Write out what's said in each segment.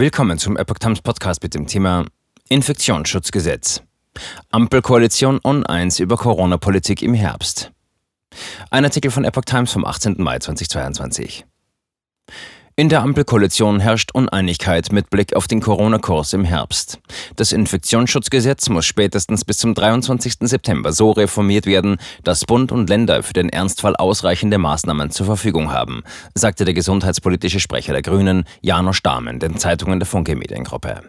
Willkommen zum Epoch Times Podcast mit dem Thema Infektionsschutzgesetz. Ampelkoalition uneins über Corona-Politik im Herbst. Ein Artikel von Epoch Times vom 18. Mai 2022. In der Ampelkoalition herrscht Uneinigkeit mit Blick auf den Corona-Kurs im Herbst. Das Infektionsschutzgesetz muss spätestens bis zum 23. September so reformiert werden, dass Bund und Länder für den Ernstfall ausreichende Maßnahmen zur Verfügung haben, sagte der gesundheitspolitische Sprecher der Grünen, Janosch Dahmen, den Zeitungen der Funke Mediengruppe.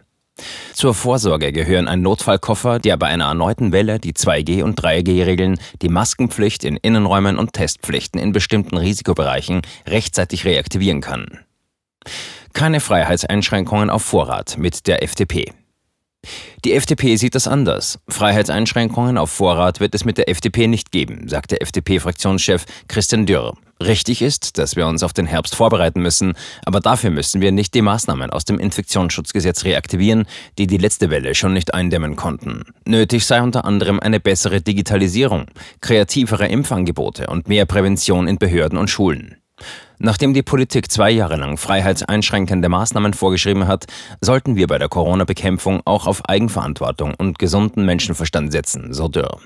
Zur Vorsorge gehören ein Notfallkoffer, der bei einer erneuten Welle die 2G- und 3G-Regeln, die Maskenpflicht in Innenräumen und Testpflichten in bestimmten Risikobereichen rechtzeitig reaktivieren kann. Keine Freiheitseinschränkungen auf Vorrat mit der FDP. Die FDP sieht das anders. Freiheitseinschränkungen auf Vorrat wird es mit der FDP nicht geben, sagte FDP-Fraktionschef Christian Dürr. Richtig ist, dass wir uns auf den Herbst vorbereiten müssen, aber dafür müssen wir nicht die Maßnahmen aus dem Infektionsschutzgesetz reaktivieren, die die letzte Welle schon nicht eindämmen konnten. Nötig sei unter anderem eine bessere Digitalisierung, kreativere Impfangebote und mehr Prävention in Behörden und Schulen. Nachdem die Politik zwei Jahre lang freiheitseinschränkende Maßnahmen vorgeschrieben hat, sollten wir bei der Corona-Bekämpfung auch auf Eigenverantwortung und gesunden Menschenverstand setzen, so Dürr.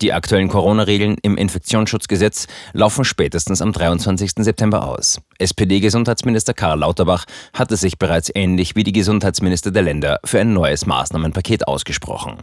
Die aktuellen Corona-Regeln im Infektionsschutzgesetz laufen spätestens am 23. September aus. SPD-Gesundheitsminister Karl Lauterbach hatte sich bereits ähnlich wie die Gesundheitsminister der Länder für ein neues Maßnahmenpaket ausgesprochen.